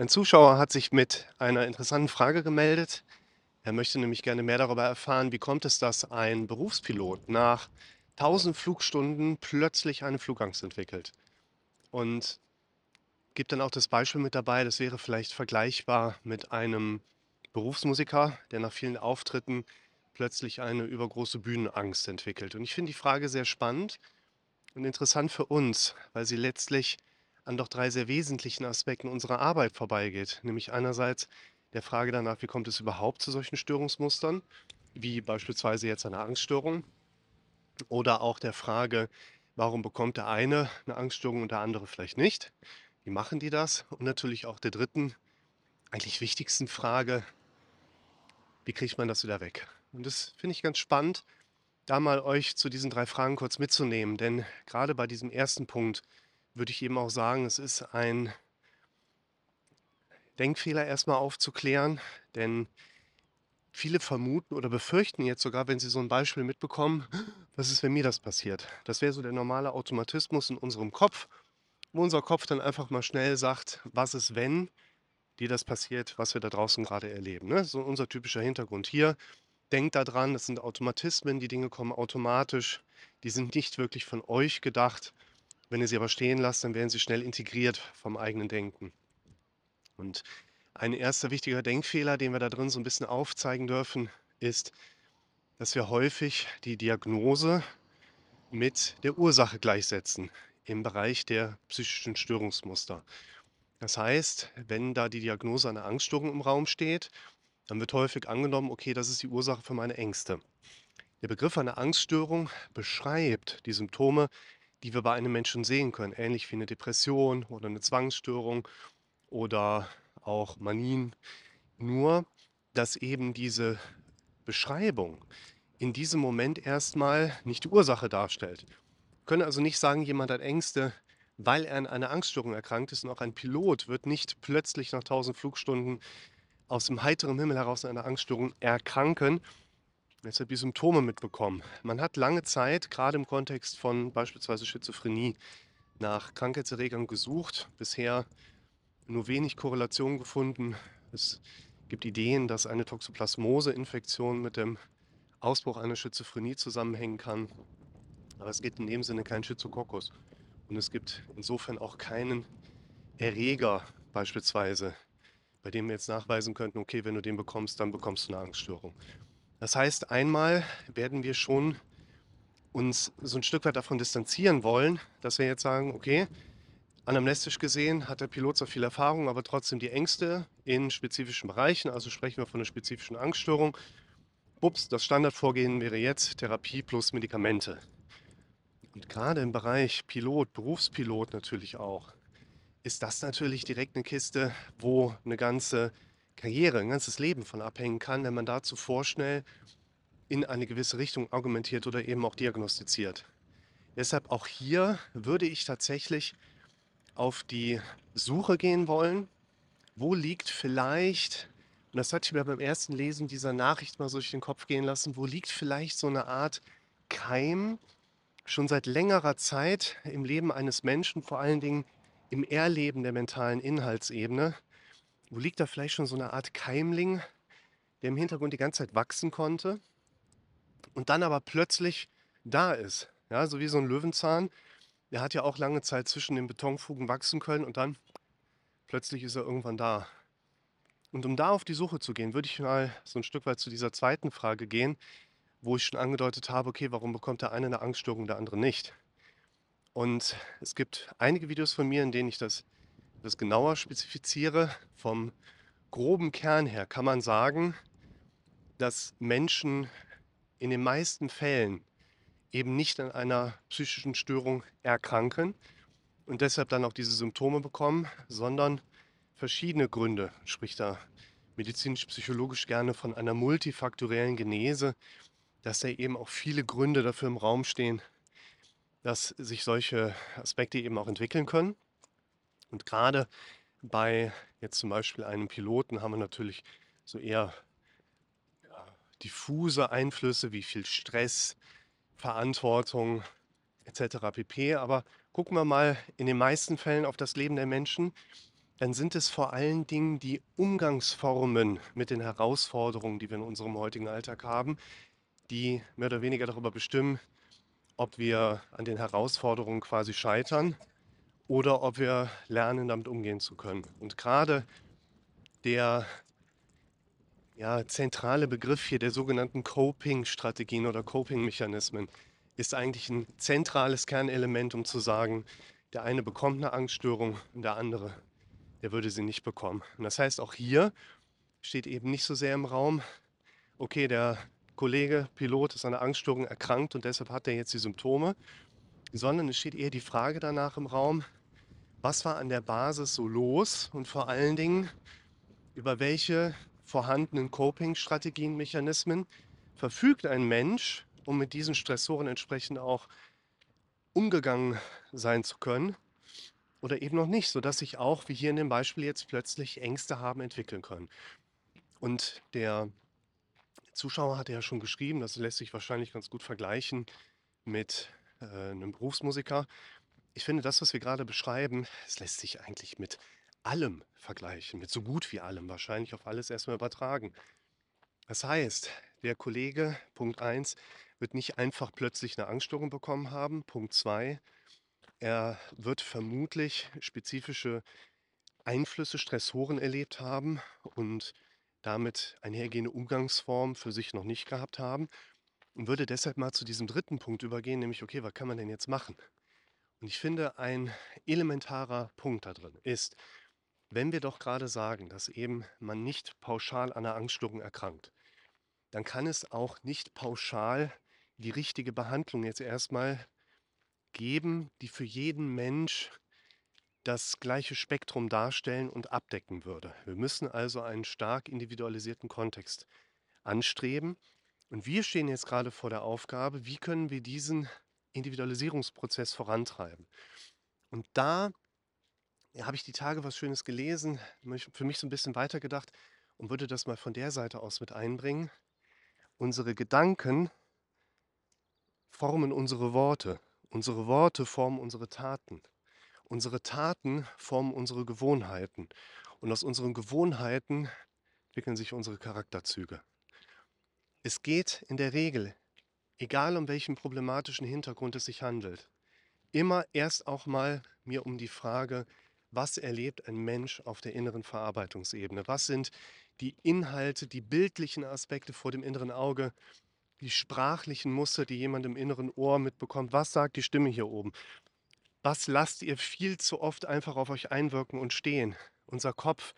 Ein Zuschauer hat sich mit einer interessanten Frage gemeldet. Er möchte nämlich gerne mehr darüber erfahren, wie kommt es, dass ein Berufspilot nach 1000 Flugstunden plötzlich eine Flugangst entwickelt. Und gibt dann auch das Beispiel mit dabei, das wäre vielleicht vergleichbar mit einem Berufsmusiker, der nach vielen Auftritten plötzlich eine übergroße Bühnenangst entwickelt. Und ich finde die Frage sehr spannend und interessant für uns, weil sie letztlich an doch drei sehr wesentlichen Aspekten unserer Arbeit vorbeigeht. Nämlich einerseits der Frage danach, wie kommt es überhaupt zu solchen Störungsmustern, wie beispielsweise jetzt eine Angststörung, oder auch der Frage, warum bekommt der eine eine Angststörung und der andere vielleicht nicht? Wie machen die das? Und natürlich auch der dritten, eigentlich wichtigsten Frage, wie kriegt man das wieder weg? Und das finde ich ganz spannend, da mal euch zu diesen drei Fragen kurz mitzunehmen. Denn gerade bei diesem ersten Punkt würde ich eben auch sagen, es ist ein Denkfehler erstmal aufzuklären, denn viele vermuten oder befürchten jetzt sogar, wenn sie so ein Beispiel mitbekommen, was ist, wenn mir das passiert? Das wäre so der normale Automatismus in unserem Kopf, wo unser Kopf dann einfach mal schnell sagt, was ist, wenn dir das passiert, was wir da draußen gerade erleben. Ne? So unser typischer Hintergrund hier. Denkt daran, das sind Automatismen, die Dinge kommen automatisch, die sind nicht wirklich von euch gedacht. Wenn ihr sie aber stehen lasst, dann werden sie schnell integriert vom eigenen Denken. Und ein erster wichtiger Denkfehler, den wir da drin so ein bisschen aufzeigen dürfen, ist, dass wir häufig die Diagnose mit der Ursache gleichsetzen im Bereich der psychischen Störungsmuster. Das heißt, wenn da die Diagnose einer Angststörung im Raum steht, dann wird häufig angenommen, okay, das ist die Ursache für meine Ängste. Der Begriff einer Angststörung beschreibt die Symptome, die wir bei einem Menschen sehen können, ähnlich wie eine Depression oder eine Zwangsstörung oder auch Manien. Nur, dass eben diese Beschreibung in diesem Moment erstmal nicht die Ursache darstellt. Wir können also nicht sagen, jemand hat Ängste, weil er an einer Angststörung erkrankt ist. Und auch ein Pilot wird nicht plötzlich nach 1000 Flugstunden aus dem heiteren Himmel heraus an einer Angststörung erkranken, deshalb die Symptome mitbekommen. Man hat lange Zeit, gerade im Kontext von beispielsweise Schizophrenie, nach Krankheitserregern gesucht. Bisher nur wenig Korrelation gefunden. Es gibt Ideen, dass eine Toxoplasmose-Infektion mit dem Ausbruch einer Schizophrenie zusammenhängen kann. Aber es gibt in dem Sinne keinen Schizococcus. Und es gibt insofern auch keinen Erreger beispielsweise, bei dem wir jetzt nachweisen könnten, okay, wenn du den bekommst, dann bekommst du eine Angststörung. Das heißt, einmal werden wir schon uns so ein Stück weit davon distanzieren wollen, dass wir jetzt sagen, okay, anamnestisch gesehen hat der Pilot zwar viel Erfahrung, aber trotzdem die Ängste in spezifischen Bereichen, also sprechen wir von einer spezifischen Angststörung. Ups, das Standardvorgehen wäre jetzt Therapie plus Medikamente. Und gerade im Bereich Pilot, Berufspilot natürlich auch, ist das natürlich direkt eine Kiste, wo eine ganze Karriere, ein ganzes Leben von abhängen kann, wenn man dazu vorschnell in eine gewisse Richtung argumentiert oder eben auch diagnostiziert. Deshalb auch hier würde ich tatsächlich auf die Suche gehen wollen, wo liegt vielleicht, und das hatte ich mir beim ersten Lesen dieser Nachricht mal so durch den Kopf gehen lassen, wo liegt vielleicht so eine Art Keim schon seit längerer Zeit im Leben eines Menschen, vor allen Dingen im Erleben der mentalen Inhaltsebene, wo liegt da vielleicht schon so eine Art Keimling, der im Hintergrund die ganze Zeit wachsen konnte und dann aber plötzlich da ist. Ja, so wie so ein Löwenzahn. Der hat ja auch lange Zeit zwischen den Betonfugen wachsen können und dann plötzlich ist er irgendwann da. Und um da auf die Suche zu gehen, würde ich mal so ein Stück weit zu dieser zweiten Frage gehen, wo ich schon angedeutet habe, okay, warum bekommt der eine eine Angststörung, der andere nicht? Und es gibt einige Videos von mir, in denen ich das, das genauer spezifiziere. Vom groben Kern her kann man sagen, dass Menschen in den meisten Fällen eben nicht an einer psychischen Störung erkranken und deshalb dann auch diese Symptome bekommen, sondern verschiedene Gründe, spricht da medizinisch-psychologisch gerne von einer multifaktoriellen Genese, dass da eben auch viele Gründe dafür im Raum stehen, dass sich solche Aspekte eben auch entwickeln können. Und gerade bei jetzt zum Beispiel einem Piloten haben wir natürlich so eher diffuse Einflüsse wie viel Stress, Verantwortung etc. pp. Aber gucken wir mal in den meisten Fällen auf das Leben der Menschen, dann sind es vor allen Dingen die Umgangsformen mit den Herausforderungen, die wir in unserem heutigen Alltag haben, die mehr oder weniger darüber bestimmen, ob wir an den Herausforderungen quasi scheitern oder ob wir lernen, damit umgehen zu können. Und gerade der ja, zentrale Begriff hier der sogenannten Coping-Strategien oder Coping-Mechanismen ist eigentlich ein zentrales Kernelement, um zu sagen, der eine bekommt eine Angststörung und der andere, der würde sie nicht bekommen. Und das heißt, auch hier steht eben nicht so sehr im Raum, okay, der Kollege, Pilot ist an einer Angststörung erkrankt und deshalb hat er jetzt die Symptome, sondern es steht eher die Frage danach im Raum, was war an der Basis so los und vor allen Dingen, über welche vorhandenen Coping-Strategien, Mechanismen verfügt ein Mensch, um mit diesen Stressoren entsprechend auch umgegangen sein zu können oder eben noch nicht, sodass sich auch, wie hier in dem Beispiel jetzt, plötzlich Ängste haben entwickeln können. Und der Zuschauer hatte ja schon geschrieben, das lässt sich wahrscheinlich ganz gut vergleichen mit äh, einem Berufsmusiker. Ich finde, das, was wir gerade beschreiben, es lässt sich eigentlich mit allem vergleichen, mit so gut wie allem, wahrscheinlich auf alles erstmal übertragen. Das heißt, der Kollege, Punkt 1, wird nicht einfach plötzlich eine Angststörung bekommen haben. Punkt 2, er wird vermutlich spezifische Einflüsse, Stressoren erlebt haben und damit einhergehende Umgangsformen für sich noch nicht gehabt haben und würde deshalb mal zu diesem dritten Punkt übergehen, nämlich, okay, was kann man denn jetzt machen? Und ich finde, ein elementarer Punkt da drin ist, wenn wir doch gerade sagen, dass eben man nicht pauschal an einer Angststörung erkrankt, dann kann es auch nicht pauschal die richtige Behandlung jetzt erstmal geben, die für jeden Mensch das gleiche Spektrum darstellen und abdecken würde. Wir müssen also einen stark individualisierten Kontext anstreben. Und wir stehen jetzt gerade vor der Aufgabe, wie können wir diesen Individualisierungsprozess vorantreiben. Und da ja, habe ich die Tage was Schönes gelesen, für mich so ein bisschen weitergedacht und würde das mal von der Seite aus mit einbringen. Unsere Gedanken formen unsere Worte. Unsere Worte formen unsere Taten. Unsere Taten formen unsere Gewohnheiten. Und aus unseren Gewohnheiten entwickeln sich unsere Charakterzüge. Es geht in der Regel, egal um welchen problematischen Hintergrund es sich handelt, immer erst auch mal mir um die Frage, was erlebt ein Mensch auf der inneren Verarbeitungsebene? Was sind die Inhalte, die bildlichen Aspekte vor dem inneren Auge, die sprachlichen Muster, die jemand im inneren Ohr mitbekommt? Was sagt die Stimme hier oben? Was lasst ihr viel zu oft einfach auf euch einwirken und stehen? Unser Kopf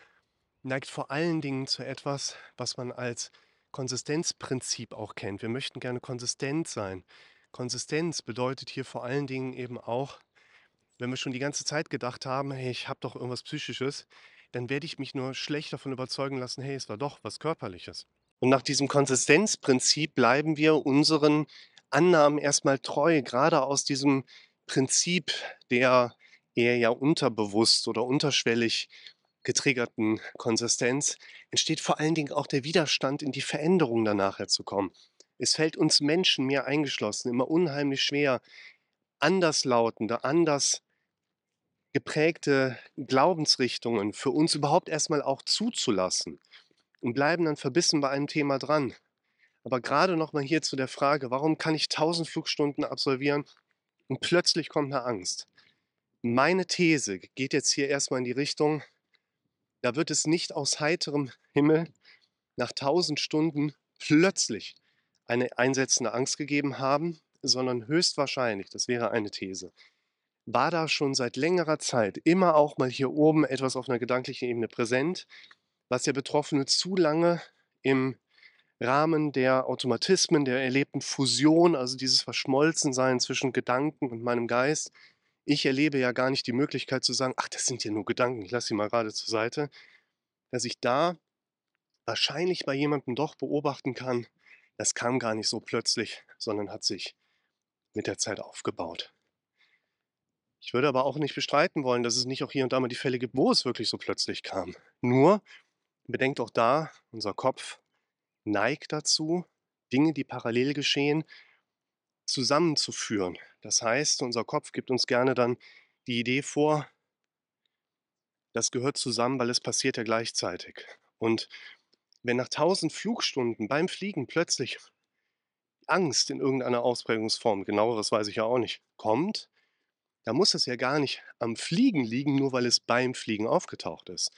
neigt vor allen Dingen zu etwas, was man als Konsistenzprinzip auch kennt. Wir möchten gerne konsistent sein. Konsistenz bedeutet hier vor allen Dingen eben auch, wenn wir schon die ganze Zeit gedacht haben, hey, ich habe doch irgendwas Psychisches, dann werde ich mich nur schlecht davon überzeugen lassen, hey, es war doch was Körperliches. Und nach diesem Konsistenzprinzip bleiben wir unseren Annahmen erstmal treu, gerade aus diesem Prinzip der eher ja unterbewusst oder unterschwellig getriggerten Konsistenz entsteht vor allen Dingen auch der Widerstand, in die Veränderung danach zu kommen. Es fällt uns Menschen, mir eingeschlossen, immer unheimlich schwer, anderslautende, anders geprägte Glaubensrichtungen für uns überhaupt erstmal auch zuzulassen und bleiben dann verbissen bei einem Thema dran. Aber gerade nochmal hier zu der Frage, warum kann ich 1000 Flugstunden absolvieren und plötzlich kommt eine Angst? Meine These geht jetzt hier erstmal in die Richtung, da wird es nicht aus heiterem Himmel nach 1000 Stunden plötzlich eine einsetzende Angst gegeben haben, sondern höchstwahrscheinlich, das wäre eine These, war da schon seit längerer Zeit immer auch mal hier oben etwas auf einer gedanklichen Ebene präsent, was der Betroffene zu lange im Rahmen der Automatismen, der erlebten Fusion, also dieses Verschmolzensein zwischen Gedanken und meinem Geist. Ich erlebe ja gar nicht die Möglichkeit zu sagen, ach, das sind ja nur Gedanken, ich lasse sie mal gerade zur Seite, dass ich da wahrscheinlich bei jemandem doch beobachten kann, das kam gar nicht so plötzlich, sondern hat sich mit der Zeit aufgebaut. Ich würde aber auch nicht bestreiten wollen, dass es nicht auch hier und da mal die Fälle gibt, wo es wirklich so plötzlich kam. Nur bedenkt auch da, unser Kopf neigt dazu, Dinge, die parallel geschehen, zusammenzuführen. Das heißt, unser Kopf gibt uns gerne dann die Idee vor, Das gehört zusammen, weil es passiert ja gleichzeitig. Und wenn nach 1000 Flugstunden beim Fliegen plötzlich Angst in irgendeiner Ausprägungsform, genaueres weiß ich ja auch nicht, kommt, da muss es ja gar nicht am Fliegen liegen, nur weil es beim Fliegen aufgetaucht ist.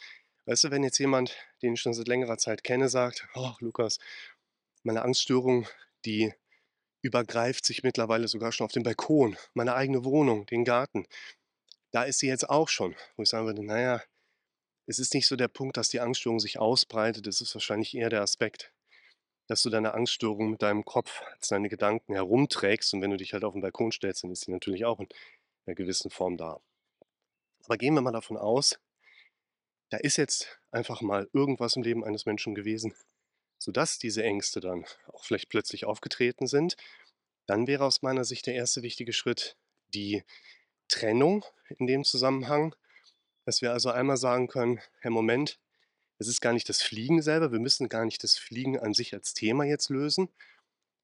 Weißt du, wenn jetzt jemand, den ich schon seit längerer Zeit kenne, sagt, oh Lukas, meine Angststörung, die übergreift sich mittlerweile sogar schon auf den Balkon, meine eigene Wohnung, den Garten. Da ist sie jetzt auch schon, wo ich sagen würde, naja, es ist nicht so der Punkt, dass die Angststörung sich ausbreitet, es ist wahrscheinlich eher der Aspekt, dass du deine Angststörung mit deinem Kopf als deine Gedanken herumträgst und wenn du dich halt auf den Balkon stellst, dann ist sie natürlich auch in einer gewissen Form da. Aber gehen wir mal davon aus, da ist jetzt einfach mal irgendwas im Leben eines Menschen gewesen, sodass diese Ängste dann auch vielleicht plötzlich aufgetreten sind, dann wäre aus meiner Sicht der erste wichtige Schritt die Trennung in dem Zusammenhang, dass wir also einmal sagen können, Herr Moment, es ist gar nicht das Fliegen selber, wir müssen gar nicht das Fliegen an sich als Thema jetzt lösen,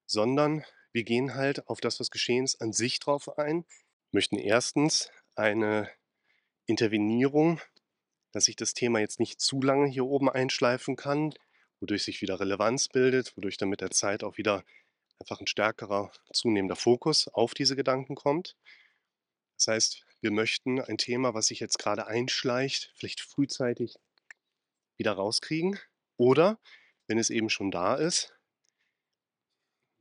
sondern wir gehen halt auf das, was geschehen ist, an sich drauf ein, möchten erstens eine Intervenierung, dass sich das Thema jetzt nicht zu lange hier oben einschleifen kann, wodurch sich wieder Relevanz bildet, wodurch dann mit der Zeit auch wieder einfach ein stärkerer, zunehmender Fokus auf diese Gedanken kommt. Das heißt, wir möchten ein Thema, was sich jetzt gerade einschleicht, vielleicht frühzeitig wieder rauskriegen. Oder, wenn es eben schon da ist,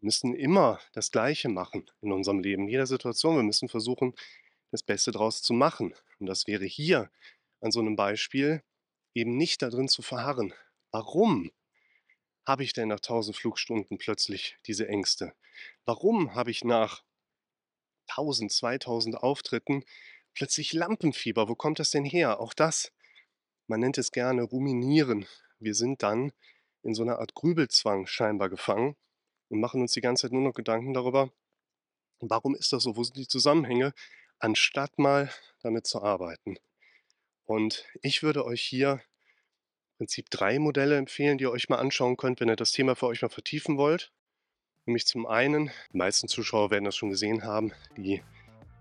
müssen immer das Gleiche machen in unserem Leben, in jeder Situation. Wir müssen versuchen, das Beste daraus zu machen. Und das wäre hier an so einem Beispiel eben nicht darin zu verharren. Warum habe ich denn nach 1000 Flugstunden plötzlich diese Ängste? Warum habe ich nach 1000, 2000 Auftritten plötzlich Lampenfieber? Wo kommt das denn her? Auch das, man nennt es gerne Ruminieren. Wir sind dann in so einer Art Grübelzwang scheinbar gefangen und machen uns die ganze Zeit nur noch Gedanken darüber, warum ist das so? Wo sind die Zusammenhänge? Anstatt mal damit zu arbeiten. Und ich würde euch hier Prinzip drei Modelle empfehlen, die ihr euch mal anschauen könnt, wenn ihr das Thema für euch mal vertiefen wollt. Nämlich zum einen, die meisten Zuschauer werden das schon gesehen haben, die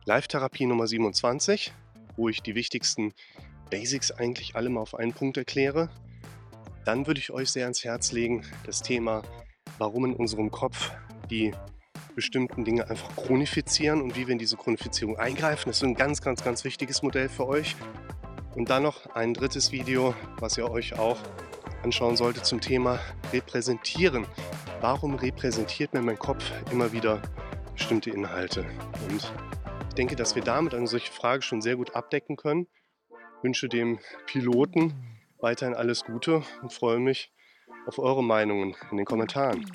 Live-Therapie Nummer 27, wo ich die wichtigsten Basics eigentlich alle mal auf einen Punkt erkläre. Dann würde ich euch sehr ans Herz legen, das Thema, warum in unserem Kopf die bestimmten Dinge einfach chronifizieren und wie wir in diese Chronifizierung eingreifen. Das ist ein ganz, ganz, ganz wichtiges Modell für euch. Und dann noch ein drittes Video, was ihr euch auch anschauen solltet zum Thema Repräsentieren. Warum repräsentiert mir mein Kopf immer wieder bestimmte Inhalte? Und ich denke, dass wir damit eine solche Frage schon sehr gut abdecken können. Ich wünsche dem Piloten weiterhin alles Gute und freue mich auf eure Meinungen in den Kommentaren.